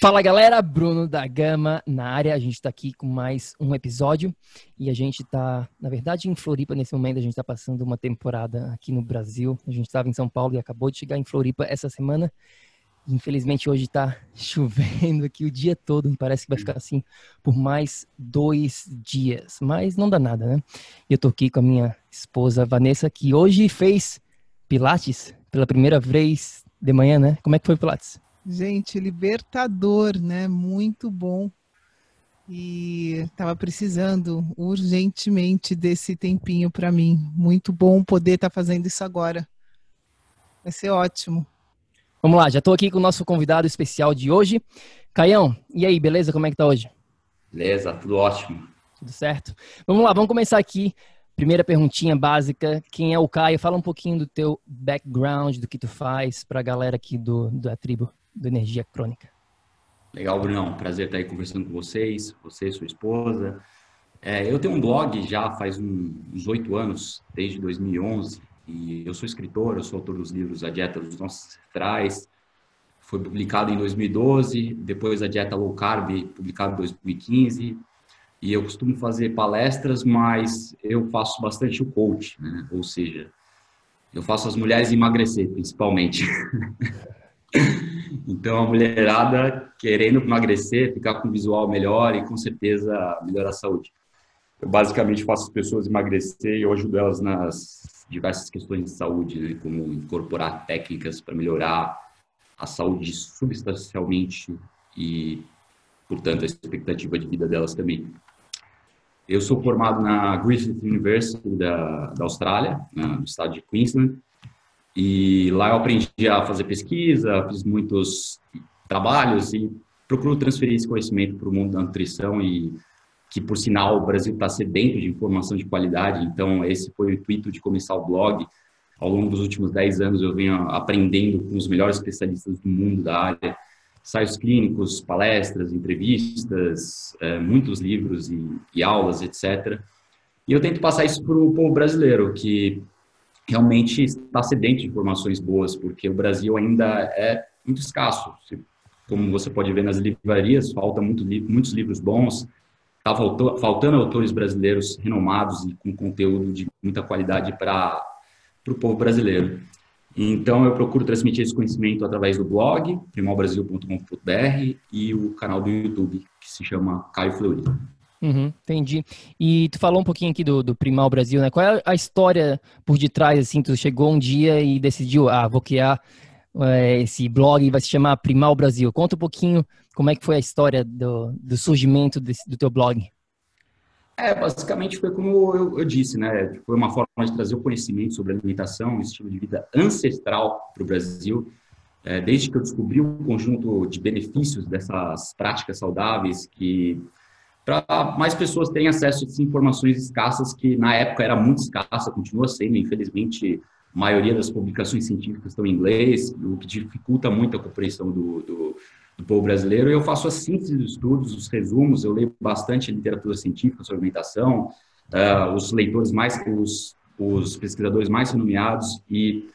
Fala galera, Bruno da Gama na área. A gente está aqui com mais um episódio e a gente está, na verdade, em Floripa nesse momento. A gente está passando uma temporada aqui no Brasil. A gente estava em São Paulo e acabou de chegar em Floripa essa semana. Infelizmente hoje está chovendo aqui o dia todo. Parece que vai ficar assim por mais dois dias, mas não dá nada, né? Eu tô aqui com a minha esposa Vanessa que hoje fez Pilates pela primeira vez de manhã, né? Como é que foi o Pilates? Gente, libertador, né? Muito bom. E estava precisando urgentemente desse tempinho para mim. Muito bom poder estar tá fazendo isso agora. Vai ser ótimo. Vamos lá, já estou aqui com o nosso convidado especial de hoje. Caião, e aí, beleza? Como é que tá hoje? Beleza, tudo ótimo. Tudo certo? Vamos lá, vamos começar aqui. Primeira perguntinha básica. Quem é o Caio? Fala um pouquinho do teu background, do que tu faz para a galera aqui do, da tribo do Energia Crônica. Legal, Brunão. Prazer estar aí conversando com vocês, você e sua esposa. É, eu tenho um blog já faz uns oito anos, desde 2011, e eu sou escritor, eu sou autor dos livros A Dieta dos Nossos Ancestrais, foi publicado em 2012, depois A Dieta Low Carb, publicado em 2015, e eu costumo fazer palestras, mas eu faço bastante o coach, né? ou seja, eu faço as mulheres emagrecer, principalmente. Então, a mulherada querendo emagrecer, ficar com um visual melhor e com certeza melhorar a saúde. Eu basicamente faço as pessoas emagrecer e eu ajudo elas nas diversas questões de saúde, né? como incorporar técnicas para melhorar a saúde substancialmente e, portanto, a expectativa de vida delas também. Eu sou formado na Griffith University da, da Austrália, no estado de Queensland, e lá eu aprendi a fazer pesquisa, fiz muitos trabalhos e procuro transferir esse conhecimento para o mundo da nutrição e que, por sinal, o Brasil está sedento de informação de qualidade. Então, esse foi o intuito de começar o blog. Ao longo dos últimos 10 anos, eu venho aprendendo com os melhores especialistas do mundo da área, ensaios clínicos, palestras, entrevistas, é, muitos livros e, e aulas, etc. E eu tento passar isso para o povo brasileiro, que realmente está sedento de informações boas, porque o Brasil ainda é muito escasso. Como você pode ver nas livrarias, falta muito, muitos livros bons, está faltando autores brasileiros renomados e com conteúdo de muita qualidade para o povo brasileiro. Então, eu procuro transmitir esse conhecimento através do blog, primalbrasil.com.br e o canal do YouTube, que se chama Caio Fleury. Uhum, entendi. E tu falou um pouquinho aqui do, do Primal Brasil, né? Qual é a história por detrás, assim, tu chegou um dia e decidiu, ah, vou criar é, esse blog e vai se chamar Primal Brasil. Conta um pouquinho como é que foi a história do, do surgimento desse, do teu blog. É, basicamente foi como eu, eu, disse, né? Foi uma forma de trazer o conhecimento sobre alimentação, estilo de vida ancestral para o Brasil. É, desde que eu descobri o um conjunto de benefícios dessas práticas saudáveis que para mais pessoas terem acesso a essas informações escassas, que na época era muito escassa, continua sendo, infelizmente, a maioria das publicações científicas estão em inglês, o que dificulta muito a compreensão do, do, do povo brasileiro. Eu faço a síntese dos estudos, os resumos, eu leio bastante literatura científica sobre alimentação, uh, os leitores mais, os, os pesquisadores mais renomeados e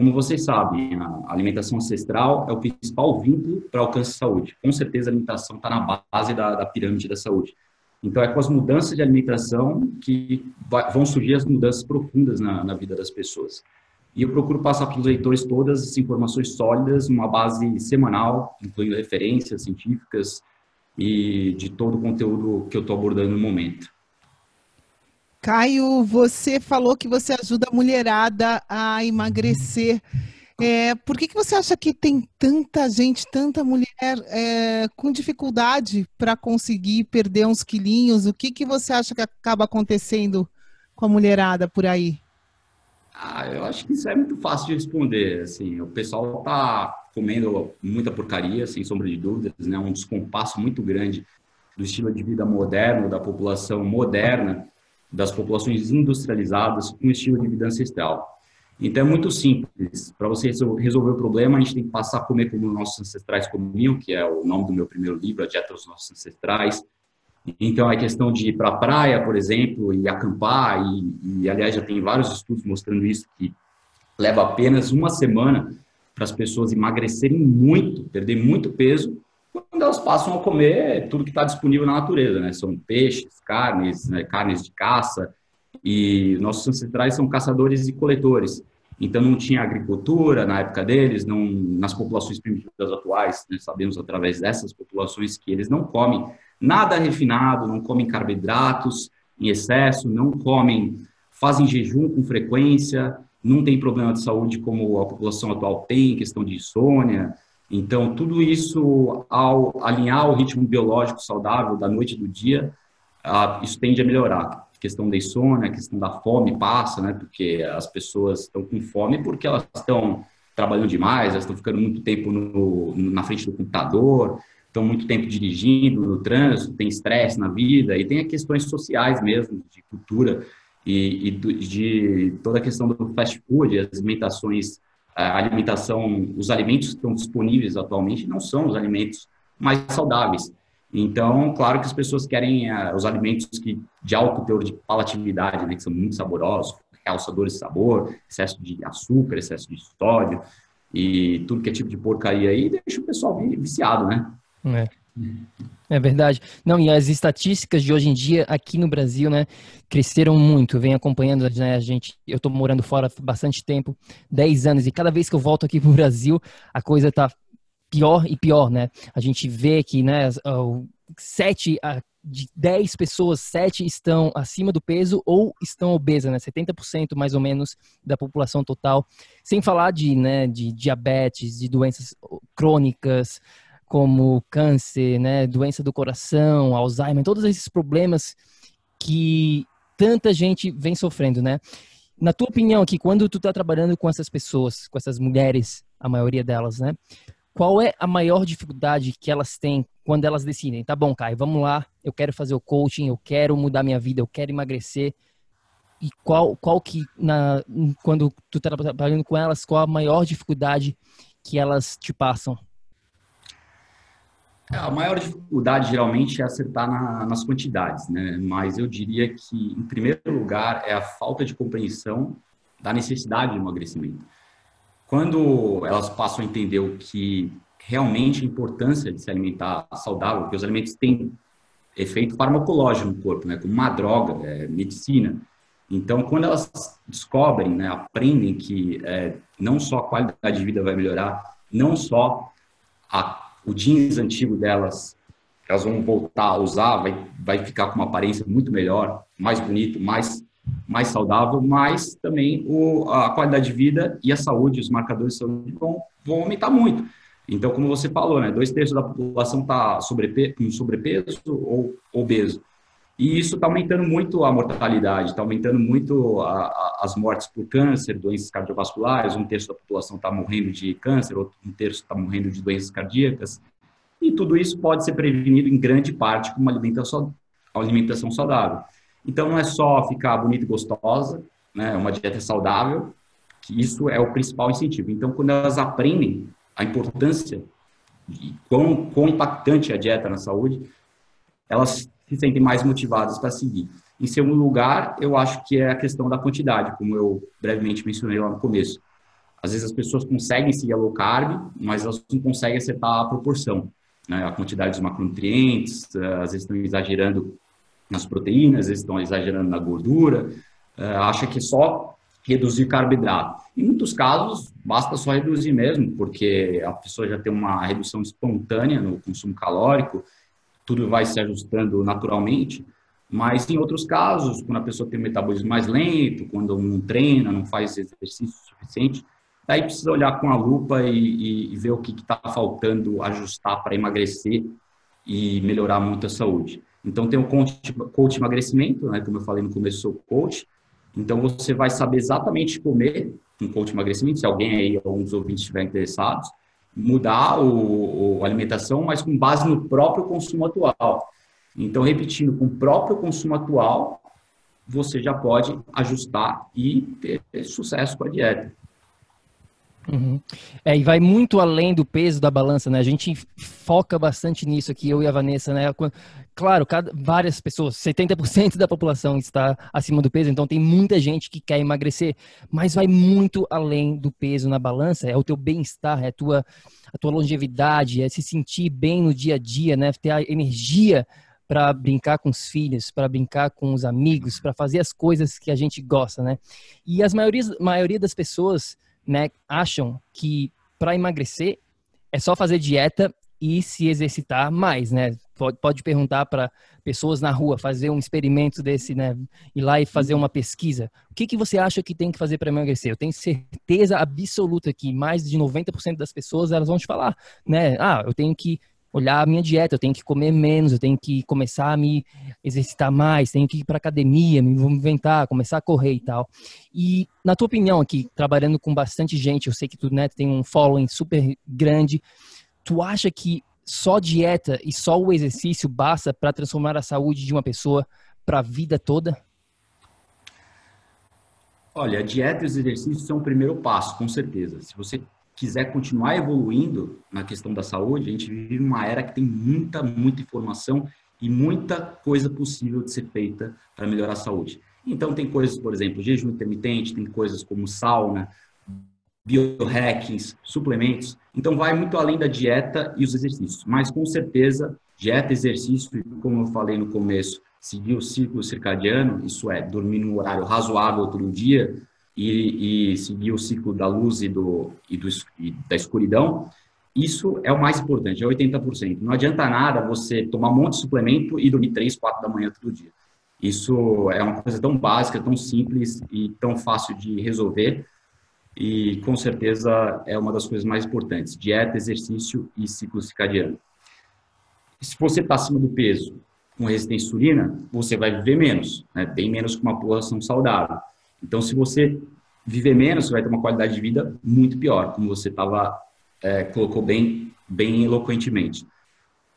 como vocês sabem, a alimentação ancestral é o principal vínculo para alcance de saúde. Com certeza, a alimentação está na base da, da, pirâmide da saúde. Então, é com as mudanças de alimentação que vai, vão surgir as mudanças profundas na, na, vida das pessoas. E eu procuro passar para os leitores todas as informações sólidas, uma base semanal, incluindo referências científicas e de todo o conteúdo que eu estou abordando no momento. Caio, você falou que você ajuda a mulherada a emagrecer. É, por que, que você acha que tem tanta gente, tanta mulher é, com dificuldade para conseguir perder uns quilinhos? O que, que você acha que acaba acontecendo com a mulherada por aí? Ah, eu acho que isso é muito fácil de responder. Assim, o pessoal está comendo muita porcaria, sem sombra de dúvidas, né? Um descompasso muito grande do estilo de vida moderno, da população moderna das populações industrializadas com estilo de vida ancestral. Então é muito simples. Para você resolver o problema, a gente tem que passar a comer como nossos ancestrais comiam, que é o nome do meu primeiro livro, A Dieta dos Nossos Ancestrais. Então é questão de ir para a praia, por exemplo, e acampar. E, e, aliás, já tem vários estudos mostrando isso, que leva apenas uma semana para as pessoas emagrecerem muito, perder muito peso, quando elas passam a comer tudo que está disponível na natureza, né? São peixes, carnes, né? carnes de caça, e nossos ancestrais são caçadores e coletores. Então não tinha agricultura na época deles, não nas populações primitivas atuais, né? sabemos através dessas populações que eles não comem nada refinado, não comem carboidratos em excesso, não comem, fazem jejum com frequência, não tem problema de saúde como a população atual tem, questão de insônia, então, tudo isso, ao alinhar o ritmo biológico saudável da noite e do dia, isso tende a melhorar. A questão da insônia, a questão da fome passa, né? Porque as pessoas estão com fome porque elas estão trabalhando demais, elas estão ficando muito tempo no, na frente do computador, estão muito tempo dirigindo no trânsito, tem estresse na vida e tem questões sociais mesmo, de cultura e, e de toda a questão do fast food, as alimentações a alimentação, os alimentos que estão disponíveis atualmente não são os alimentos mais saudáveis. Então, claro que as pessoas querem uh, os alimentos que, de alto teor de palatividade, né, que são muito saborosos, realçadores de sabor, excesso de açúcar, excesso de sódio e tudo que é tipo de porcaria aí, deixa o pessoal viciado, né? É. É verdade. Não, e as estatísticas de hoje em dia aqui no Brasil, né, cresceram muito. Venho acompanhando, né, a gente, eu estou morando fora há bastante tempo, 10 anos, e cada vez que eu volto aqui pro Brasil, a coisa está pior e pior, né? A gente vê que, né, sete de 10 pessoas, 7 estão acima do peso ou estão obesas, né? 70% mais ou menos da população total. Sem falar de, né, de diabetes, de doenças crônicas, como câncer, né, doença do coração, Alzheimer, todos esses problemas que tanta gente vem sofrendo, né? Na tua opinião aqui, quando tu está trabalhando com essas pessoas, com essas mulheres, a maioria delas, né? Qual é a maior dificuldade que elas têm quando elas decidem, tá bom, Caio, vamos lá, eu quero fazer o coaching, eu quero mudar minha vida, eu quero emagrecer. E qual, qual que, na, quando tu está trabalhando com elas, qual a maior dificuldade que elas te passam? A maior dificuldade geralmente é acertar na, nas quantidades, né? Mas eu diria que, em primeiro lugar, é a falta de compreensão da necessidade de emagrecimento. Quando elas passam a entender o que realmente a importância de se alimentar saudável, porque os alimentos têm efeito farmacológico no corpo, né? Como uma droga, é, medicina. Então, quando elas descobrem, né, aprendem que é, não só a qualidade de vida vai melhorar, não só a o jeans antigo delas, elas vão voltar a usar, vai, vai ficar com uma aparência muito melhor, mais bonito, mais, mais saudável, mas também o, a qualidade de vida e a saúde, os marcadores de saúde vão, vão aumentar muito. Então, como você falou, né, dois terços da população está com sobrepeso ou obeso. E isso está aumentando muito a mortalidade, está aumentando muito a, a, as mortes por câncer, doenças cardiovasculares. Um terço da população está morrendo de câncer, outro um terço está morrendo de doenças cardíacas. E tudo isso pode ser prevenido em grande parte com uma alimentação, alimentação saudável. Então, não é só ficar bonita e gostosa, né, uma dieta saudável, que isso é o principal incentivo. Então, quando elas aprendem a importância e quão, quão impactante é a dieta na saúde, elas se sentem mais motivadas para seguir. Em segundo lugar, eu acho que é a questão da quantidade, como eu brevemente mencionei lá no começo. às vezes as pessoas conseguem seguir a low carb, mas elas não conseguem acertar a proporção, né? a quantidade de macronutrientes, eh, às vezes estão exagerando nas proteínas, às vezes estão exagerando na gordura, eh, acha que é só reduzir carboidrato. Em muitos casos, basta só reduzir mesmo, porque a pessoa já tem uma redução espontânea no consumo calórico, tudo vai se ajustando naturalmente, mas em outros casos, quando a pessoa tem um metabolismo mais lento, quando não treina, não faz exercício suficiente, Daí precisa olhar com a lupa e, e, ver o que está faltando ajustar para emagrecer e melhorar muito a saúde. Então tem o coach, coach emagrecimento, né? Como eu falei no começo, sou coach. Então você vai saber exatamente comer um coach emagrecimento, se alguém aí, alguns ouvintes estiver interessados, mudar o, a alimentação, mas com base no próprio consumo atual. Então, repetindo, com o próprio consumo atual, você já pode ajustar e ter sucesso com a dieta. Uhum. É, e vai muito além do peso da balança, né? A gente foca bastante nisso aqui, eu e a Vanessa, né? Claro, cada, várias pessoas, 70% da população está acima do peso, então tem muita gente que quer emagrecer, mas vai muito além do peso na balança, é o teu bem-estar, é a tua, a tua longevidade, é se sentir bem no dia a dia, né? Ter a energia para brincar com os filhos, para brincar com os amigos, para fazer as coisas que a gente gosta, né? E as maioria, maioria das pessoas né, acham que para emagrecer é só fazer dieta e se exercitar mais, né? Pode, perguntar para pessoas na rua, fazer um experimento desse, né? Ir lá e fazer uma pesquisa. O que, que você acha que tem que fazer para emagrecer? Eu tenho certeza absoluta que mais de 90% das pessoas elas vão te falar, né? Ah, eu tenho que olhar a minha dieta, eu tenho que comer menos, eu tenho que começar a me exercitar mais, tenho que ir para academia, me movimentar, começar a correr e tal. E na tua opinião aqui, trabalhando com bastante gente, eu sei que tu né, tem um following super grande, tu acha que só dieta e só o exercício basta para transformar a saúde de uma pessoa para a vida toda? Olha, a dieta e os exercícios são o primeiro passo, com certeza. Se você quiser continuar evoluindo na questão da saúde, a gente vive uma era que tem muita, muita informação e muita coisa possível de ser feita para melhorar a saúde. Então, tem coisas, por exemplo, jejum intermitente, tem coisas como sauna, biohackings, suplementos. Então, vai muito além da dieta e os exercícios. Mas, com certeza, dieta, exercício, como eu falei no começo, seguir o ciclo circadiano, isso é, dormir num horário razoável todo dia, e, e seguir o ciclo da luz e, do, e, do, e da escuridão, isso é o mais importante, é 80%. Não adianta nada você tomar um monte de suplemento e dormir 3, 4 da manhã todo dia. Isso é uma coisa tão básica, tão simples e tão fácil de resolver e com certeza é uma das coisas mais importantes. Dieta, exercício e ciclo circadiano. Se você está acima do peso com resistência à insulina, você vai viver menos, né? bem menos que uma população saudável. Então, se você viver menos, você vai ter uma qualidade de vida muito pior, como você tava, é, colocou bem, bem eloquentemente.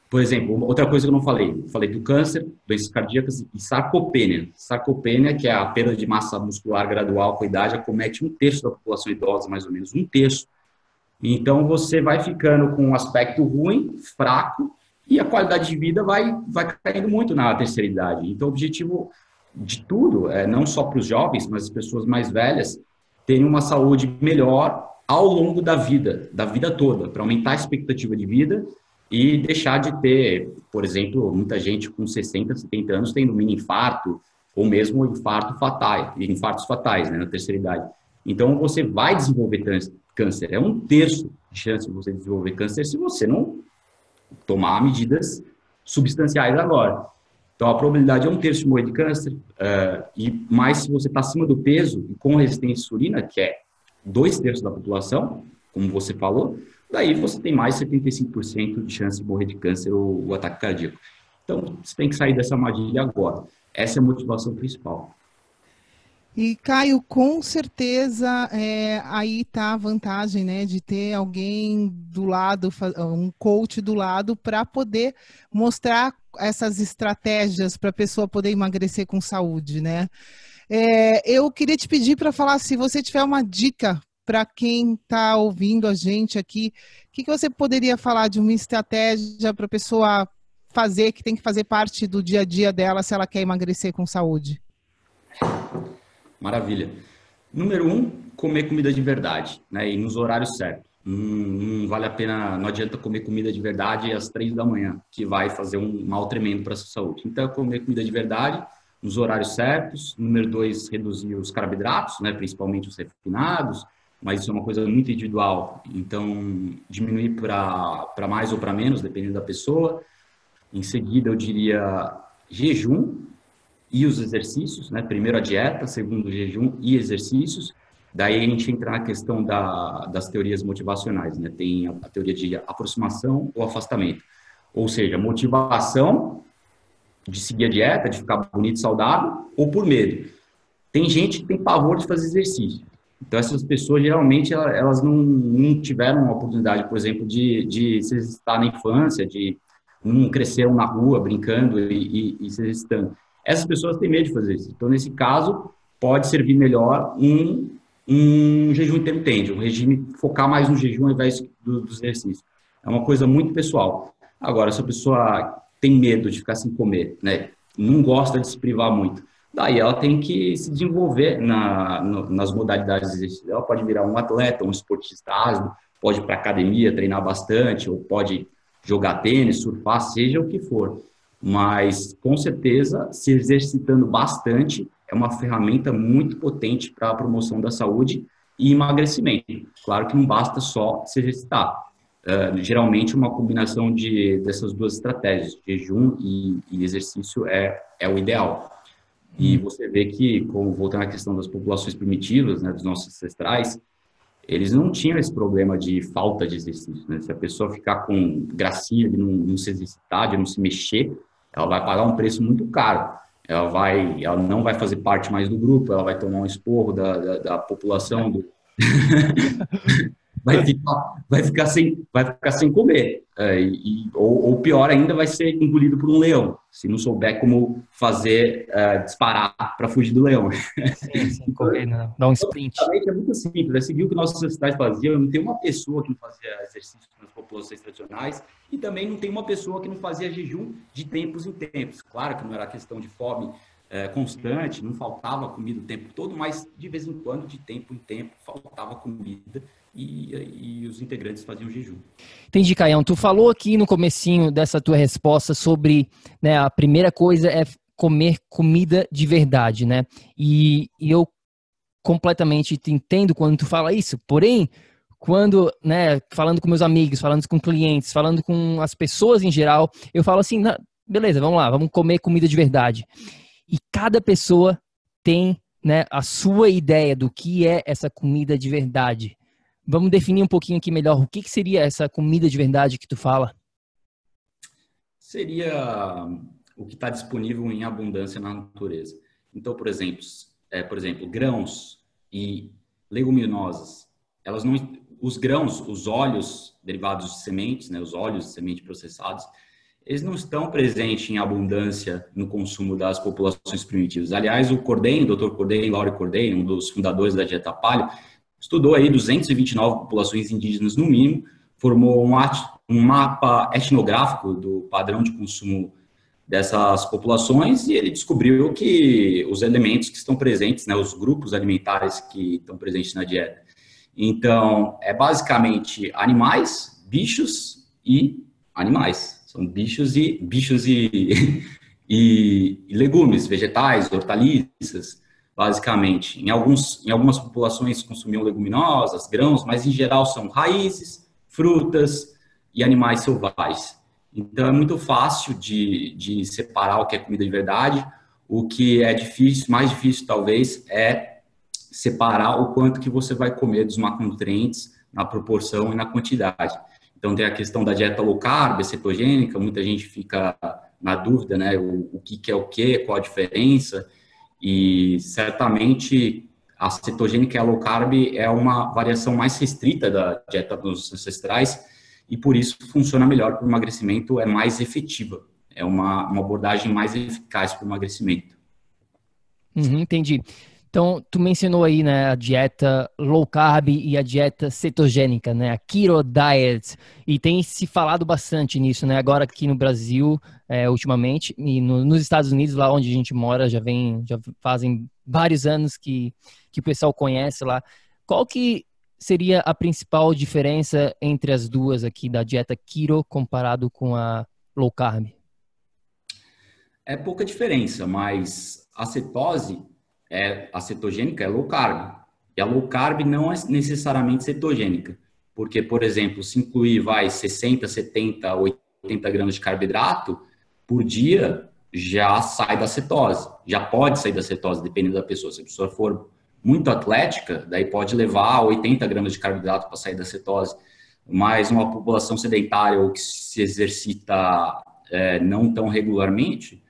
Por exemplo, outra coisa que eu não falei, falei do câncer, doenças cardíacas e sarcopênia. Sarcopênia, que é a perda de massa muscular gradual com a idade, acomete um terço da população idosa, mais ou menos, um terço. Então, você vai ficando com um aspecto ruim, fraco, e a qualidade de vida vai, vai caindo muito na terceira idade. Então, o objetivo de tudo, é, não só para os jovens, mas as pessoas mais velhas, terem uma saúde melhor ao longo da vida, da vida toda, para aumentar a expectativa de vida e deixar de ter, por exemplo, muita gente com 60, 70 anos tendo mini infarto ou mesmo infarto fatal, infartos fatais né, na terceira idade. Então, você vai desenvolver câncer. É um terço de chance de você desenvolver câncer se você não tomar medidas substanciais agora. Então, a probabilidade é um terço de morrer de câncer, uh, e mais se você está acima do peso e com resistência à insulina, que é dois terços da população, como você falou, daí você tem mais de 75% de chance de morrer de câncer ou, ou ataque cardíaco. Então, você tem que sair dessa armadilha agora. Essa é a motivação principal. E Caio, com certeza é, aí está a vantagem, né, de ter alguém do lado, um coach do lado para poder mostrar essas estratégias para a pessoa poder emagrecer com saúde, né? É, eu queria te pedir para falar se você tiver uma dica para quem está ouvindo a gente aqui, o que, que você poderia falar de uma estratégia para a pessoa fazer que tem que fazer parte do dia a dia dela se ela quer emagrecer com saúde? Maravilha. Número um, comer comida de verdade, né? E nos horários certos. Não, vale a pena, não adianta comer comida de verdade às três da manhã, que vai fazer um mal tremendo para a sua saúde. Então, comer comida de verdade nos horários certos. Número dois, reduzir os carboidratos, né? Principalmente os refinados, mas isso é uma coisa muito individual. Então, diminuir para mais ou para menos, dependendo da pessoa. Em seguida, eu diria jejum e os exercícios, né? Primeiro a dieta, segundo o jejum e exercícios. Daí a gente entra na questão da, das teorias motivacionais, né? Tem a, a teoria de aproximação ou afastamento. Ou seja, motivação de seguir a dieta, de ficar bonito, saudável, ou por medo. Tem gente que tem pavor de fazer exercício. Então, essas pessoas, geralmente, elas não, não tiveram a oportunidade, por exemplo, de, de se exercitar na infância, de não cresceram na rua brincando e, e, e se exercitando. Essas pessoas têm medo de fazer isso. Então, nesse caso, pode servir melhor um, um jejum intermitente, um regime, focar mais no jejum ao invés do, do. É uma coisa muito pessoal. Agora, se a pessoa tem medo de ficar sem comer, né? Não gosta de se privar muito Daí ela tem que se desenvolver na, no, nas modalidades de exercício. Ela pode virar um atleta, um esportista ágil, pode ir para academia, treinar bastante, ou pode jogar tênis, surfar, seja o que for. Mas, com certeza, se exercitando bastante é uma ferramenta muito potente para a promoção da saúde e emagrecimento. Claro que não basta só se exercitar. Uh, geralmente, uma combinação de, dessas duas estratégias, jejum e, e exercício, é, é o ideal. E uhum. você vê que, como voltando à questão das populações primitivas, né, dos nossos ancestrais, eles não tinham esse problema de falta de exercício. Né? Se a pessoa ficar com gracinha de não, não se exercitar, de não se mexer, ela vai pagar um preço muito caro. Ela vai, ela não vai fazer parte mais do grupo, ela vai tomar um esporro da, da, da população do vai ficar, vai ficar, sem, vai ficar sem comer. É, e, ou, ou, pior ainda, vai ser engolido por um leão, se não souber como fazer uh, disparar para fugir do leão. Sim, sem correr, não. Né? Dá um sprint. É muito simples, é seguir o que nossas sociedades faziam. Não tem uma pessoa que não fazia exercício nas populações tradicionais e também não tem uma pessoa que não fazia jejum de tempos em tempos. Claro que não era questão de fome é, constante, não faltava comida o tempo todo, mas de vez em quando, de tempo em tempo, faltava comida e, e os integrantes faziam jejum. Entendi, Caião. Tu falou aqui no comecinho dessa tua resposta sobre né, a primeira coisa é comer comida de verdade, né? E, e eu completamente te entendo quando tu fala isso, porém, quando, né, falando com meus amigos, falando com clientes, falando com as pessoas em geral, eu falo assim, beleza, vamos lá, vamos comer comida de verdade. E cada pessoa tem, né, a sua ideia do que é essa comida de verdade. Vamos definir um pouquinho aqui melhor. O que, que seria essa comida de verdade que tu fala? Seria o que está disponível em abundância na natureza. Então, por exemplo, é, por exemplo, grãos e leguminosas, elas não, os grãos, os óleos derivados de sementes, né, os óleos de semente processados, eles não estão presentes em abundância no consumo das populações primitivas. Aliás, o Cordeiro, o Dr. Cordeiro, Laure Cordeiro, um dos fundadores da dieta paleo, estudou aí 229 populações indígenas no mínimo, formou um, um mapa etnográfico do padrão de consumo dessas populações e ele descobriu que os elementos que estão presentes, né, os grupos alimentares que estão presentes na dieta. Então, é basicamente animais, bichos e animais. São bichos e bichos e, e, e legumes, vegetais, hortaliças basicamente. Em, alguns, em algumas populações consumiam leguminosas, grãos, mas em geral são raízes, frutas e animais selvagens. Então é muito fácil de, de separar o que é comida de verdade. O que é difícil, mais difícil talvez, é separar o quanto que você vai comer dos macronutrientes na proporção e na quantidade. Então tem a questão da dieta low carb, cetogênica, muita gente fica na dúvida, né, o, o que, que é o que, qual a diferença. E certamente a cetogênica e a low carb é uma variação mais restrita da dieta dos ancestrais e por isso funciona melhor para o emagrecimento, é mais efetiva. É uma, uma abordagem mais eficaz para o emagrecimento. Uhum, entendi. Então, tu mencionou aí, né, a dieta low carb e a dieta cetogênica, né, a keto diet, e tem se falado bastante nisso, né, agora aqui no Brasil, é, ultimamente, e no, nos Estados Unidos, lá onde a gente mora, já vem, já fazem vários anos que, que o pessoal conhece lá. Qual que seria a principal diferença entre as duas aqui, da dieta keto comparado com a low carb? É pouca diferença, mas a cetose é, a cetogênica é low carb. E a low carb não é necessariamente cetogênica. Porque, por exemplo, se incluir vai 60, 70, 80 gramas de carboidrato por dia, já sai da cetose. Já pode sair da cetose, dependendo da pessoa. Se a pessoa for muito atlética, daí pode levar 80 gramas de carboidrato para sair da cetose. Mas uma população sedentária ou que se exercita é, não tão regularmente,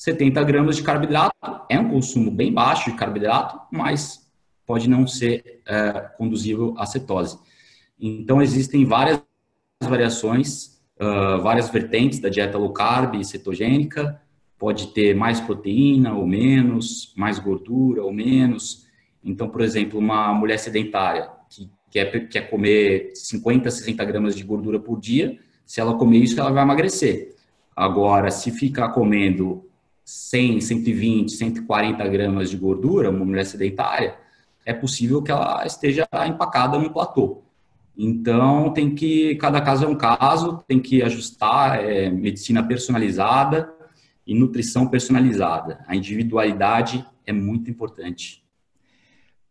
70 gramas de carboidrato é um consumo bem baixo de carboidrato, mas pode não ser é, conduzível à cetose. Então, existem várias variações, uh, várias vertentes da dieta low carb cetogênica. Pode ter mais proteína ou menos, mais gordura ou menos. Então, por exemplo, uma mulher sedentária que quer, quer comer 50, 60 gramas de gordura por dia, se ela comer isso, ela vai emagrecer. Agora, se ficar comendo 100, 120, 140 gramas de gordura, uma mulher sedentária, é possível que ela esteja empacada no platô. Então, tem que, cada caso é um caso, tem que ajustar é, medicina personalizada e nutrição personalizada. A individualidade é muito importante.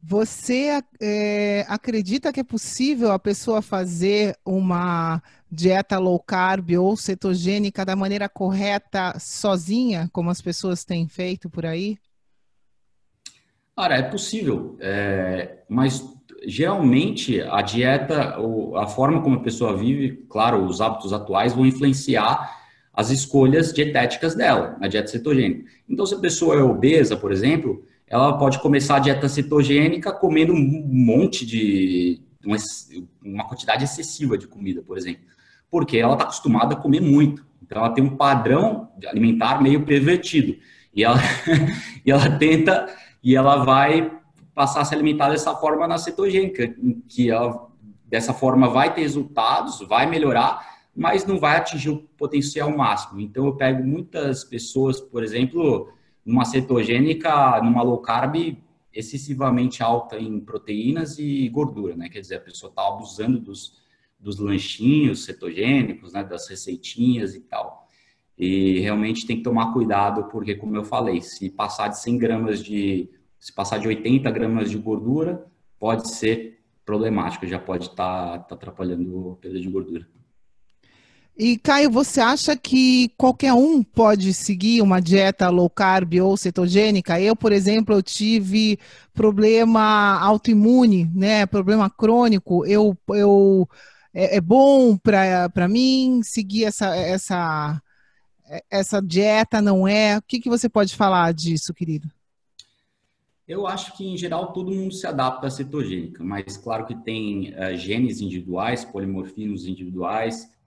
Você é, acredita que é possível a pessoa fazer uma dieta low carb ou cetogênica da maneira correta sozinha, como as pessoas têm feito por aí? Cara, é possível, é, mas geralmente a dieta, a forma como a pessoa vive, claro, os hábitos atuais vão influenciar as escolhas dietéticas dela na dieta cetogênica. Então, se a pessoa é obesa, por exemplo, ela pode começar a dieta cetogênica comendo um monte de uma, quantidade excessiva de comida, por exemplo porque ela está acostumada a comer muito. Então, ela tem um padrão alimentar meio pervertido. E ela, e ela tenta, e ela vai passar a se alimentar dessa forma na cetogênica, que ela, dessa forma vai ter resultados, vai melhorar, mas não vai atingir o potencial máximo. Então, eu pego muitas pessoas, por exemplo, numa cetogênica, numa low carb, excessivamente alta em proteínas e gordura, né? Quer dizer, a pessoa está abusando dos, dos lanchinhos cetogênicos, né, das receitinhas e tal. E realmente tem que tomar cuidado, porque, como eu falei, se passar de 100 gramas de. Se passar de 80 gramas de gordura, pode ser problemático, já pode estar tá, tá atrapalhando a perda de gordura. E Caio, você acha que qualquer um pode seguir uma dieta low carb ou cetogênica? Eu, por exemplo, eu tive problema autoimune, né? Problema crônico. Eu, eu é, é bom para mim seguir essa, essa, essa dieta, não é? O que, que você pode falar disso, querido? Eu acho que, em geral, todo mundo se adapta à cetogênica, mas claro que tem uh, genes individuais, polimorfismos individuais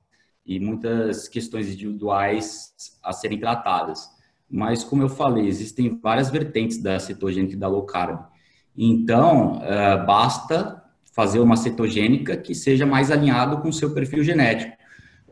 e muitas questões individuais a serem tratadas. Mas, como eu falei, existem várias vertentes da cetogênica e da low carb. Então, uh, basta fazer uma cetogênica que seja mais alinhado com o seu perfil genético,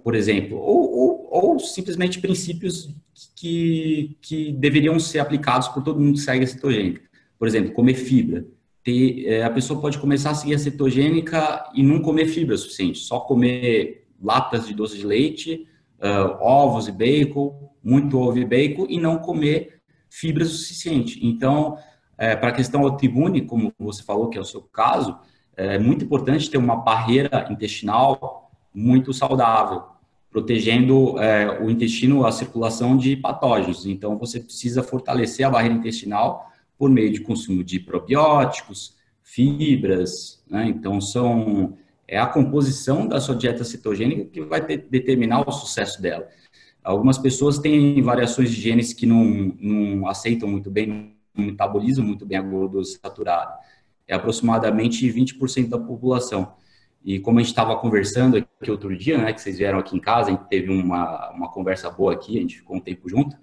por exemplo, ou, ou, ou simplesmente princípios que, que deveriam ser aplicados por todo mundo que segue a cetogênica. Por exemplo, comer fibra. Ter, é, a pessoa pode começar a seguir a cetogênica e não comer fibra suficiente, só comer latas de doce de leite, uh, ovos e bacon, muito ovo e bacon, e não comer fibra suficiente. Então, é, para a questão autoimune, como você falou que é o seu caso, é muito importante ter uma barreira intestinal muito saudável, protegendo é, o intestino, a circulação de patógenos. Então, você precisa fortalecer a barreira intestinal por meio de consumo de probióticos, fibras, né? Então, são é a composição da sua dieta cetogênica que vai ter, determinar o sucesso dela. Algumas pessoas têm variações de genes que não, não aceitam muito bem, não metabolizam muito bem a gordura saturada é aproximadamente 20% da população. E como a gente estava conversando aqui outro dia, né, que vocês vieram aqui em casa, a gente teve uma, uma conversa boa aqui, a gente ficou um tempo junto,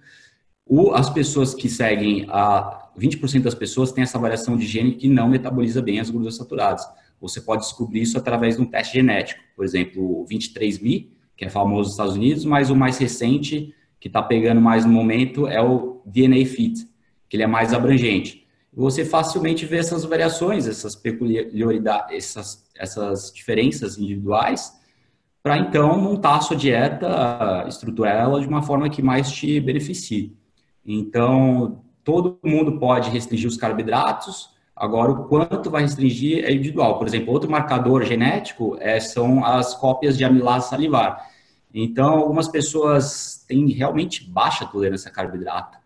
o, as pessoas que seguem a 20% das pessoas têm essa variação de gene que não metaboliza bem as gorduras saturadas. Você pode descobrir isso através de um teste genético. Por exemplo, o 23B, que é famoso nos Estados Unidos, mas o mais recente, que está pegando mais no momento, é o DNA Fit, que ele é mais abrangente. Você facilmente vê essas variações, essas peculiaridades, essas, essas diferenças individuais, para então montar a sua dieta, estruturar ela de uma forma que mais te beneficie. Então, todo mundo pode restringir os carboidratos, agora o quanto vai restringir é individual. Por exemplo, outro marcador genético é, são as cópias de amilase salivar. Então, algumas pessoas têm realmente baixa tolerância a carboidrato.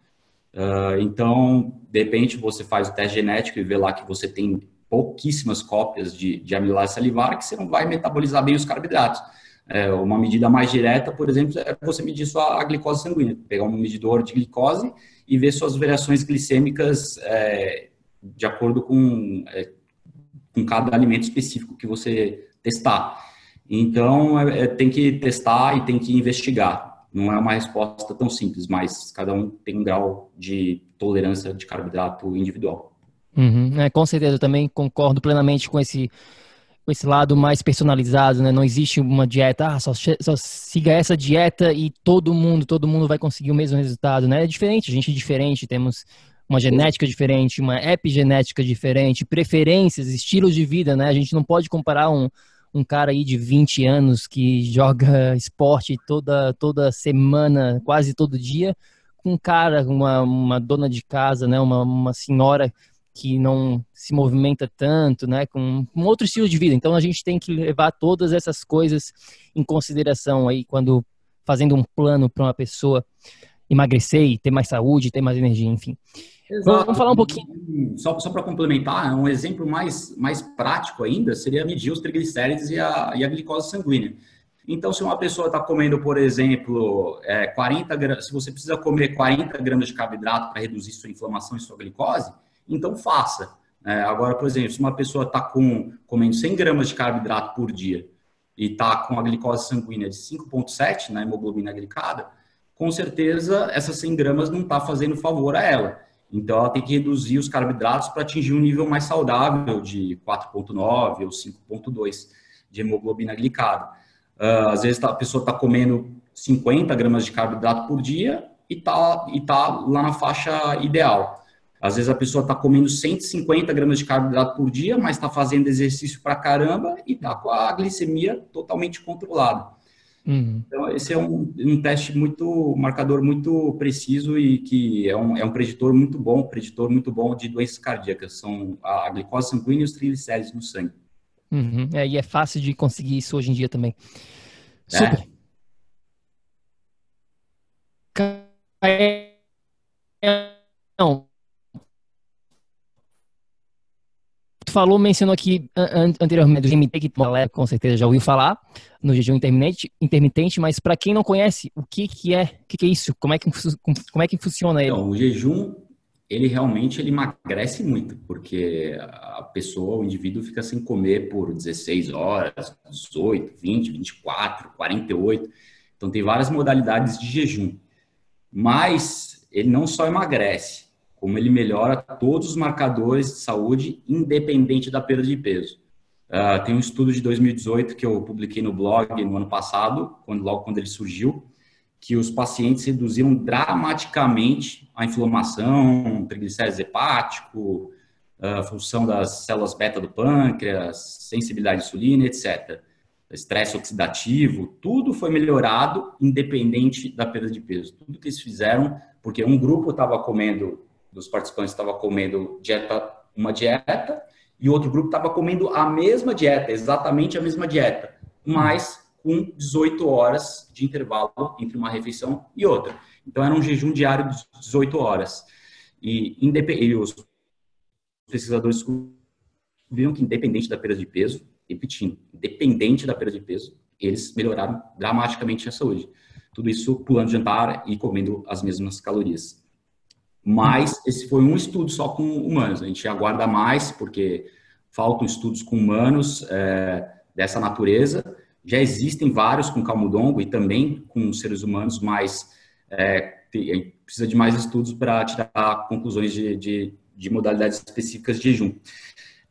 Uh, então, de repente, você faz o teste genético e vê lá que você tem pouquíssimas cópias de, de amilase salivar, que você não vai metabolizar bem os carboidratos. É, uma medida mais direta, por exemplo, é você medir sua glicose sanguínea, pegar um medidor de glicose e ver suas variações glicêmicas é, de acordo com, é, com cada alimento específico que você testar. Então, é, é, tem que testar e tem que investigar. Não é uma resposta tão simples, mas cada um tem um grau de tolerância de carboidrato individual. Uhum, é, com certeza, eu também concordo plenamente com esse com esse lado mais personalizado, né? Não existe uma dieta, ah, só, só siga essa dieta e todo mundo, todo mundo vai conseguir o mesmo resultado, né? É diferente, a gente é diferente, temos uma genética diferente, uma epigenética diferente, preferências, estilos de vida, né? A gente não pode comparar um, um cara aí de 20 anos que joga esporte toda, toda semana, quase todo dia, com um cara, uma, uma dona de casa, né? Uma, uma senhora que não se movimenta tanto, né, com um outro estilo de vida. Então a gente tem que levar todas essas coisas em consideração aí quando fazendo um plano para uma pessoa emagrecer e ter mais saúde, ter mais energia, enfim. Exato. Vamos falar um pouquinho. Só, só para complementar, um exemplo mais, mais prático ainda seria medir os triglicérides e a, e a glicose sanguínea. Então, se uma pessoa está comendo, por exemplo, é, 40 gramas, se você precisa comer 40 gramas de carboidrato para reduzir sua inflamação e sua glicose, então faça. É, agora, por exemplo, se uma pessoa está com, comendo 100 gramas de carboidrato por dia e está com a glicose sanguínea de 5,7 na hemoglobina glicada, com certeza essas 100 gramas não está fazendo favor a ela. Então, ela tem que reduzir os carboidratos para atingir um nível mais saudável de 4,9 ou 5,2 de hemoglobina glicada. Uh, às vezes a pessoa está comendo 50 gramas de carboidrato por dia e está e tá lá na faixa ideal. Às vezes a pessoa está comendo 150 gramas de carboidrato por dia, mas está fazendo exercício para caramba e está com a glicemia totalmente controlada. Uhum. Então, esse é um, um, teste muito, marcador muito preciso e que é um, é um preditor muito bom, preditor muito bom de doenças cardíacas. São a, a glicose sanguínea e os triglicérides no sangue. Uhum. É, e é fácil de conseguir isso hoje em dia também. É. Super. É. Não tu falou, mencionou aqui an anteriormente GMT, que galera com certeza já ouviu falar, no jejum intermitente, intermitente mas para quem não conhece, o que, que é, o que, que é isso? Como é que, como é que funciona ele? Então, o jejum, ele realmente ele emagrece muito, porque a pessoa, o indivíduo fica sem comer por 16 horas, 18, 20, 24, 48. Então, tem várias modalidades de jejum. Mas ele não só emagrece, como ele melhora todos os marcadores de saúde, independente da perda de peso. Uh, tem um estudo de 2018 que eu publiquei no blog no ano passado, quando, logo quando ele surgiu, que os pacientes reduziram dramaticamente a inflamação, triglicérides hepático, a função das células beta do pâncreas, sensibilidade à insulina, etc. Estresse oxidativo, tudo foi melhorado independente da perda de peso. Tudo que eles fizeram, porque um grupo estava comendo dos participantes estava comendo dieta, uma dieta e outro grupo estava comendo a mesma dieta, exatamente a mesma dieta, mas com 18 horas de intervalo entre uma refeição e outra. Então era um jejum diário de 18 horas. E, e os pesquisadores descobriram que independente da perda de peso, repetindo, independente da perda de peso, eles melhoraram dramaticamente a saúde. Tudo isso pulando jantar e comendo as mesmas calorias. Mas esse foi um estudo só com humanos. A gente aguarda mais, porque faltam estudos com humanos é, dessa natureza. Já existem vários com camundongo e também com seres humanos, mas é, precisa de mais estudos para tirar conclusões de, de, de modalidades específicas de jejum.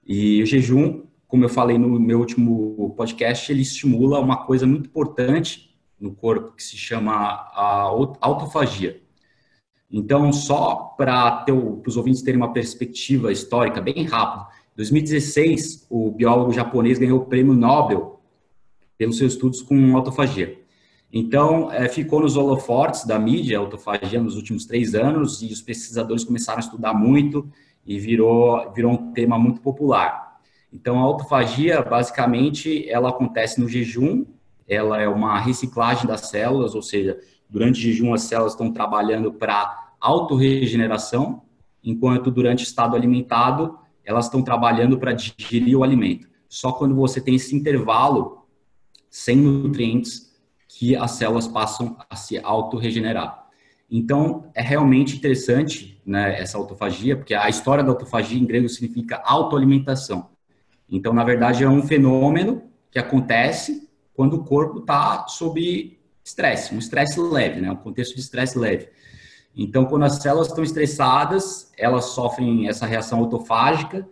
E o jejum, como eu falei no meu último podcast, ele estimula uma coisa muito importante no corpo que se chama a autofagia. Então, só para os ouvintes terem uma perspectiva histórica bem rápida, em 2016, o biólogo japonês ganhou o prêmio Nobel pelos seus estudos com autofagia. Então, é, ficou nos holofortes da mídia, autofagia, nos últimos três anos, e os pesquisadores começaram a estudar muito e virou, virou um tema muito popular. Então, a autofagia, basicamente, ela acontece no jejum, ela é uma reciclagem das células, ou seja, durante o jejum as células estão trabalhando para autorregeneração, enquanto durante o estado alimentado elas estão trabalhando para digerir o alimento. Só quando você tem esse intervalo sem nutrientes que as células passam a se autorregenerar. Então, é realmente interessante né, essa autofagia, porque a história da autofagia em grego significa autoalimentação. Então, na verdade, é um fenômeno que acontece quando o corpo está sob estresse, um estresse leve, né, um contexto de estresse leve. Então, quando as células estão estressadas, elas sofrem essa reação autofágica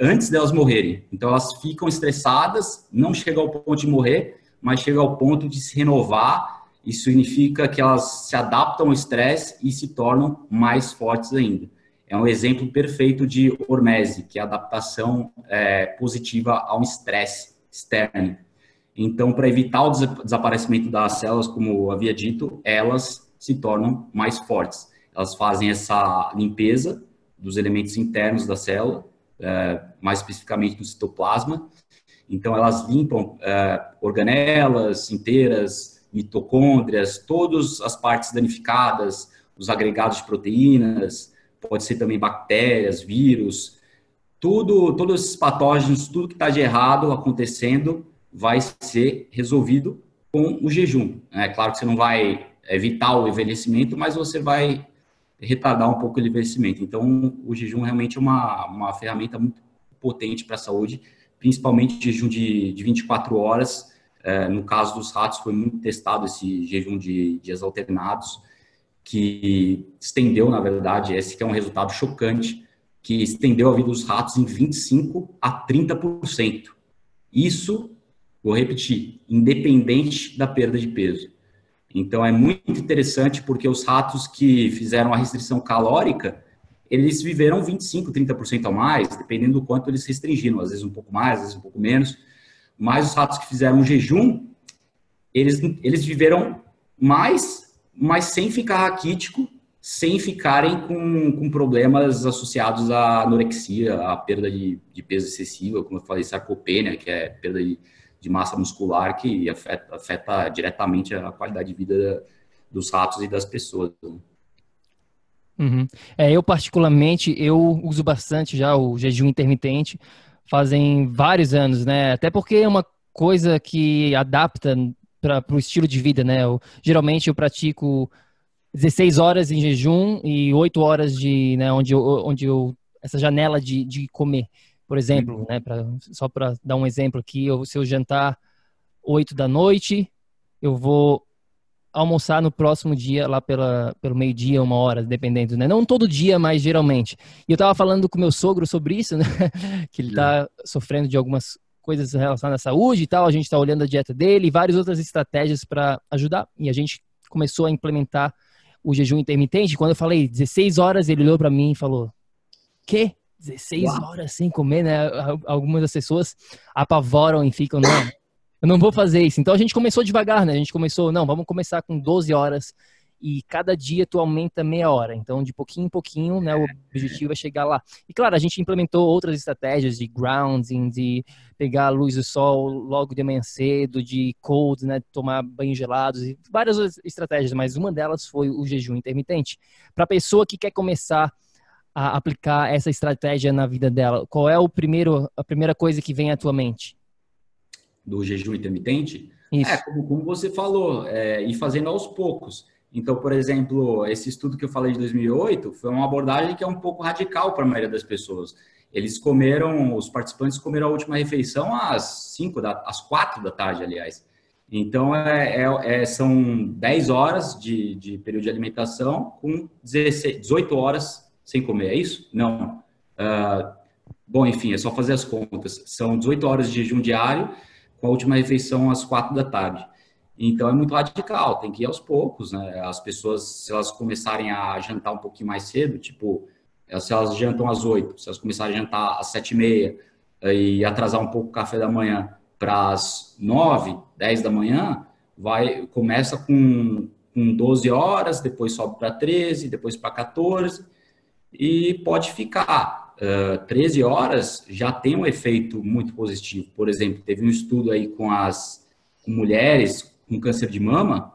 antes delas morrerem. Então, elas ficam estressadas, não chegam ao ponto de morrer, mas chegam ao ponto de se renovar. Isso significa que elas se adaptam ao estresse e se tornam mais fortes ainda. É um exemplo perfeito de hormese, que é a adaptação é, positiva ao estresse externo. Então, para evitar o desaparecimento das células, como havia dito, elas se tornam mais fortes. Elas fazem essa limpeza dos elementos internos da célula, é, mais especificamente do citoplasma. Então, elas limpam é, organelas inteiras, mitocôndrias, todas as partes danificadas, os agregados de proteínas, pode ser também bactérias, vírus, tudo, todos esses patógenos, tudo que está de errado acontecendo vai ser resolvido com o jejum. É claro que você não vai evitar o envelhecimento, mas você vai retardar um pouco o envelhecimento. Então, o jejum realmente é uma, uma ferramenta muito potente para a saúde, principalmente jejum de, de 24 horas. É, no caso dos ratos, foi muito testado esse jejum de dias alternados, que estendeu, na verdade, esse que é um resultado chocante, que estendeu a vida dos ratos em 25% a 30%. Isso, vou repetir, independente da perda de peso. Então é muito interessante porque os ratos que fizeram a restrição calórica, eles viveram 25, 30% a mais, dependendo do quanto eles restringiram, às vezes um pouco mais, às vezes um pouco menos. Mas os ratos que fizeram jejum, eles, eles viveram mais, mas sem ficar raquítico, sem ficarem com, com problemas associados à anorexia, à perda de, de peso excessiva, como eu falei, sarcopenia, que é perda de, de massa muscular que afeta, afeta diretamente a qualidade de vida dos ratos e das pessoas. Né? Uhum. É, eu particularmente, eu uso bastante já o jejum intermitente, fazem vários anos, né? Até porque é uma coisa que adapta para o estilo de vida, né? Eu, geralmente eu pratico 16 horas em jejum e 8 horas de, né, onde eu, onde eu essa janela de, de comer. Por exemplo, uhum. né, pra, só para dar um exemplo aqui, eu, se eu jantar 8 da noite, eu vou almoçar no próximo dia, lá pela, pelo meio-dia, uma hora, dependendo, né? Não todo dia, mas geralmente. E eu tava falando com meu sogro sobre isso, né? que ele tá sofrendo de algumas coisas relacionadas à saúde e tal. A gente tá olhando a dieta dele e várias outras estratégias para ajudar. E a gente começou a implementar o jejum intermitente. Quando eu falei 16 horas, ele olhou para mim e falou: "Que? 16 Uau. horas sem comer, né? Algumas das pessoas apavoram e ficam, não, eu não vou fazer isso. Então a gente começou devagar, né? A gente começou, não, vamos começar com 12 horas e cada dia tu aumenta meia hora. Então, de pouquinho em pouquinho, né, o objetivo é chegar lá. E claro, a gente implementou outras estratégias de grounding, de pegar a luz do sol logo de manhã cedo, de cold, né, tomar banhos gelados e várias outras estratégias, mas uma delas foi o jejum intermitente. Para a pessoa que quer começar a aplicar essa estratégia na vida dela? Qual é o primeiro, a primeira coisa que vem à tua mente? Do jejum intermitente? Isso. É, como, como você falou, é, ir fazendo aos poucos. Então, por exemplo, esse estudo que eu falei de 2008 foi uma abordagem que é um pouco radical para a maioria das pessoas. Eles comeram, os participantes comeram a última refeição às 5 da, às 4 da tarde, aliás. Então, é, é, é, são 10 horas de, de período de alimentação com 16, 18 horas sem comer, é isso? Não. Uh, bom, enfim, é só fazer as contas. São 18 horas de jejum diário, com a última refeição às 4 da tarde. Então é muito radical, tem que ir aos poucos, né? As pessoas, se elas começarem a jantar um pouquinho mais cedo, tipo, se elas jantam às 8, se elas começarem a jantar às 7 e meia e atrasar um pouco o café da manhã para as 9, 10 da manhã, vai começa com, com 12 horas, depois sobe para 13, depois para 14 e pode ficar. Uh, 13 horas já tem um efeito muito positivo. Por exemplo, teve um estudo aí com as com mulheres com câncer de mama,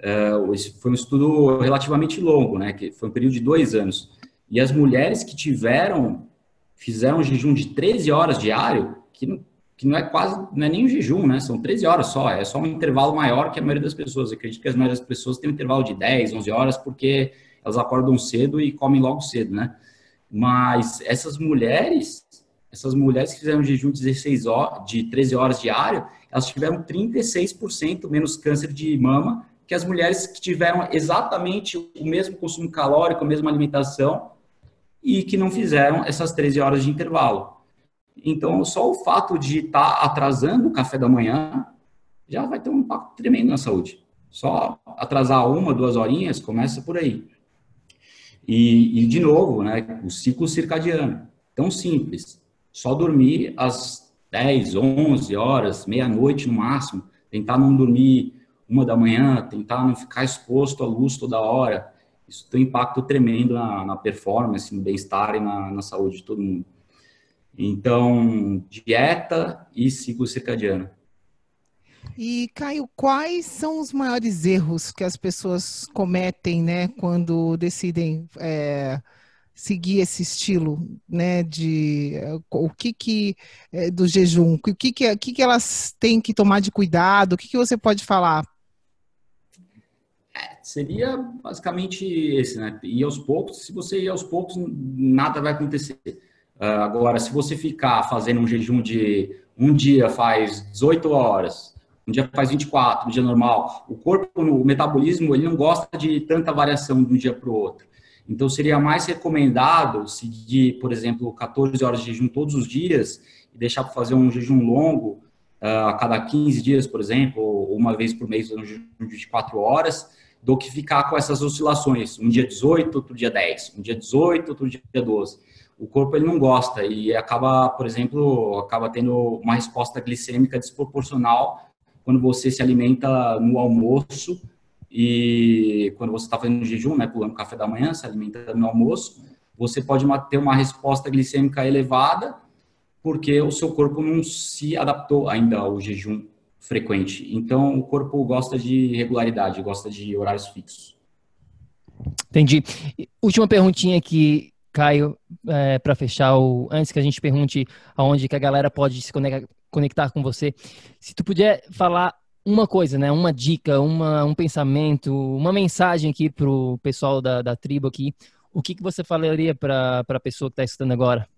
uh, foi um estudo relativamente longo, né? Que foi um período de dois anos. E as mulheres que tiveram, fizeram um jejum de 13 horas diário, que não, que não é quase, não é nem um jejum, né? São 13 horas só, é só um intervalo maior que a maioria das pessoas. Eu acredito que as maioria das pessoas tem um intervalo de 10, 11 horas, porque elas acordam cedo e comem logo cedo, né? Mas essas mulheres, essas mulheres que fizeram jejum de 16 horas, de 13 horas diário, elas tiveram 36% menos câncer de mama que as mulheres que tiveram exatamente o mesmo consumo calórico, a mesma alimentação e que não fizeram essas 13 horas de intervalo. Então, só o fato de estar tá atrasando o café da manhã já vai ter um impacto tremendo na saúde. Só atrasar uma, duas horinhas, começa por aí. E, e de novo, né, o ciclo circadiano. Tão simples. Só dormir às 10, 11 horas, meia-noite no máximo. Tentar não dormir uma da manhã, tentar não ficar exposto à luz toda hora. Isso tem um impacto tremendo na, na performance, no bem-estar e na, na saúde de todo mundo. Então, dieta e ciclo circadiano. E, Caio, quais são os maiores erros que as pessoas cometem, né, quando decidem é, seguir esse estilo, né, de o que que é, do jejum, o que que, o que que elas têm que tomar de cuidado, o que que você pode falar? É, seria basicamente esse, né, ir aos poucos, se você ir aos poucos, nada vai acontecer. Uh, agora, se você ficar fazendo um jejum de um dia faz 18 horas, um dia faz 24, um dia normal, o corpo, o metabolismo, ele não gosta de tanta variação de um dia para o outro. Então, seria mais recomendado seguir, por exemplo, 14 horas de jejum todos os dias e deixar para fazer um jejum longo uh, a cada 15 dias, por exemplo, ou uma vez por mês, um jejum de 24 horas, do que ficar com essas oscilações. Um dia 18, outro dia 10. Um dia 18, outro dia 12. O corpo ele não gosta e acaba, por exemplo, acaba tendo uma resposta glicêmica desproporcional quando você se alimenta no almoço e quando você está fazendo jejum, né, pulando café da manhã, se alimenta no almoço, você pode ter uma resposta glicêmica elevada, porque o seu corpo não se adaptou ainda ao jejum frequente. Então, o corpo gosta de regularidade, gosta de horários fixos. Entendi. Última perguntinha aqui, Caio, é, para fechar, o, antes que a gente pergunte aonde que a galera pode se conectar, conectar com você. Se tu puder falar uma coisa, né? Uma dica, uma, um pensamento, uma mensagem aqui pro pessoal da, da tribo aqui. O que, que você falaria para a pessoa que está escutando agora?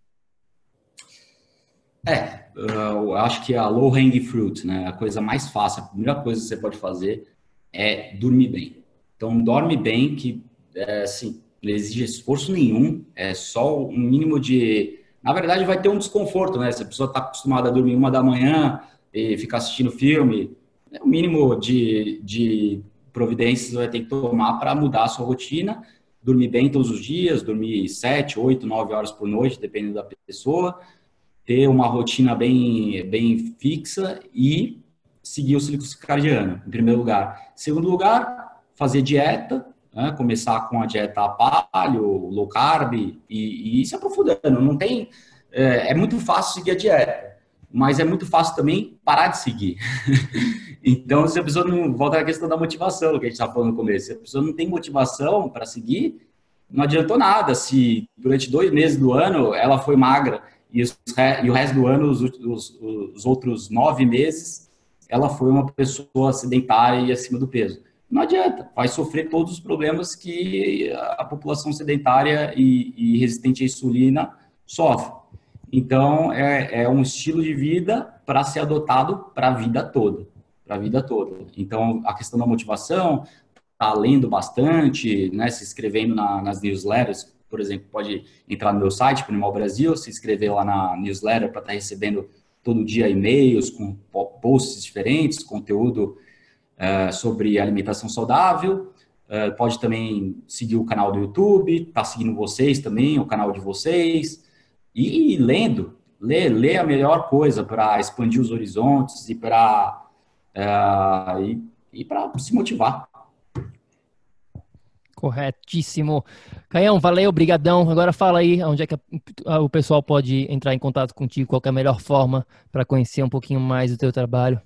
É, eu acho que a low hanging fruit, né? A coisa mais fácil, a primeira coisa que você pode fazer é dormir bem. Então, dorme bem, que é, assim, não exige esforço nenhum, é só um mínimo de. Na verdade, vai ter um desconforto, né? Se a pessoa está acostumada a dormir uma da manhã e ficar assistindo filme, é o mínimo de, de providências vai ter que tomar para mudar a sua rotina, dormir bem todos os dias, dormir 7, 8, 9 horas por noite, dependendo da pessoa, ter uma rotina bem, bem fixa e seguir o ciclo circadiano, em primeiro lugar. Em segundo lugar, fazer dieta, né? começar com a dieta a palho, low carb e, e se aprofundando. Não tem, é, é muito fácil seguir a dieta mas é muito fácil também parar de seguir. então, se a pessoa não. Volta à questão da motivação, que a gente estava falando no começo. Se a pessoa não tem motivação para seguir, não adiantou nada se durante dois meses do ano ela foi magra e, os, e o resto do ano, os, os, os, outros nove meses, ela foi uma pessoa sedentária e acima do peso. Não adianta, vai sofrer todos os problemas que a população sedentária e, e resistente à insulina sofre. Então, é, é um estilo de vida para ser adotado para a vida toda, para a vida toda. Então, a questão da motivação, tá lendo bastante, né, se inscrevendo na, nas newsletters, por exemplo, pode entrar no meu site, Primal Brasil, se inscrever lá na newsletter para estar tá recebendo todo dia e-mails com posts diferentes, conteúdo uh, sobre alimentação saudável. Uh, pode também seguir o canal do YouTube, tá seguindo vocês também, o canal de vocês. E lendo, ler, ler a melhor coisa para expandir os horizontes e para uh, e, e para se motivar. Corretíssimo. Caião, valeu, brigadão. Agora fala aí onde é que o pessoal pode entrar em contato contigo, qual é a melhor forma para conhecer um pouquinho mais do teu trabalho.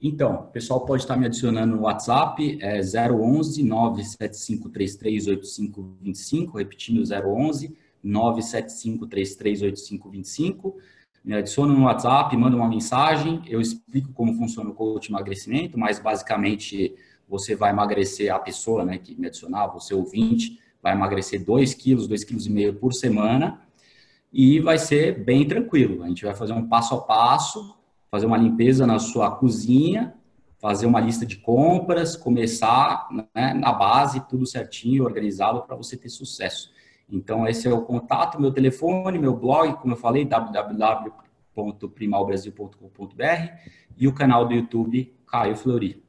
Então, o pessoal pode estar me adicionando no WhatsApp, é 011 975338525, repetindo 011 975338525. Me adiciona no WhatsApp, manda uma mensagem, eu explico como funciona o coach emagrecimento, mas basicamente você vai emagrecer a pessoa, né, que me adicionar, você ouvinte, vai emagrecer 2 quilos, 2,5 kg por semana e vai ser bem tranquilo. A gente vai fazer um passo a passo fazer uma limpeza na sua cozinha, fazer uma lista de compras, começar né, na base, tudo certinho, organizado para você ter sucesso. Então, esse é o contato, meu telefone, meu blog, como eu falei, www.primalbrasil.com.br e o canal do YouTube Caio Flori.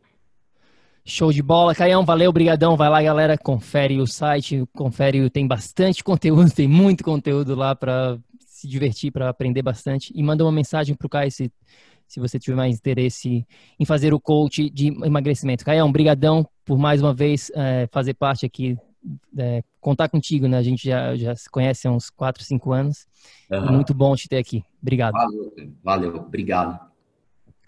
Show de bola, Caião, valeu, brigadão. Vai lá, galera, confere o site, confere, tem bastante conteúdo, tem muito conteúdo lá para se divertir, para aprender bastante. E manda uma mensagem para o Caio se se você tiver mais interesse em fazer o coach de emagrecimento. Caião, brigadão por mais uma vez é, fazer parte aqui, é, contar contigo, né? A gente já, já se conhece há uns 4, 5 anos. Uhum. muito bom te ter aqui. Obrigado. Valeu, valeu, obrigado.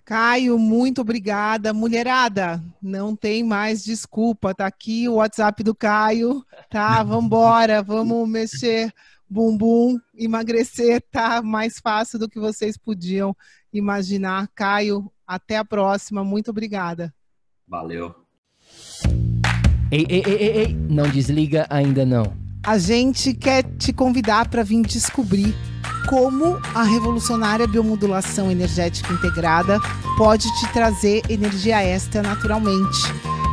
Caio, muito obrigada. Mulherada, não tem mais desculpa. Tá aqui o WhatsApp do Caio, tá? Vambora, vamos mexer bumbum, emagrecer tá mais fácil do que vocês podiam imaginar. Caio, até a próxima. Muito obrigada. Valeu. Ei, ei, ei, ei, ei, não desliga ainda não. A gente quer te convidar para vir descobrir como a revolucionária biomodulação energética integrada pode te trazer energia extra naturalmente,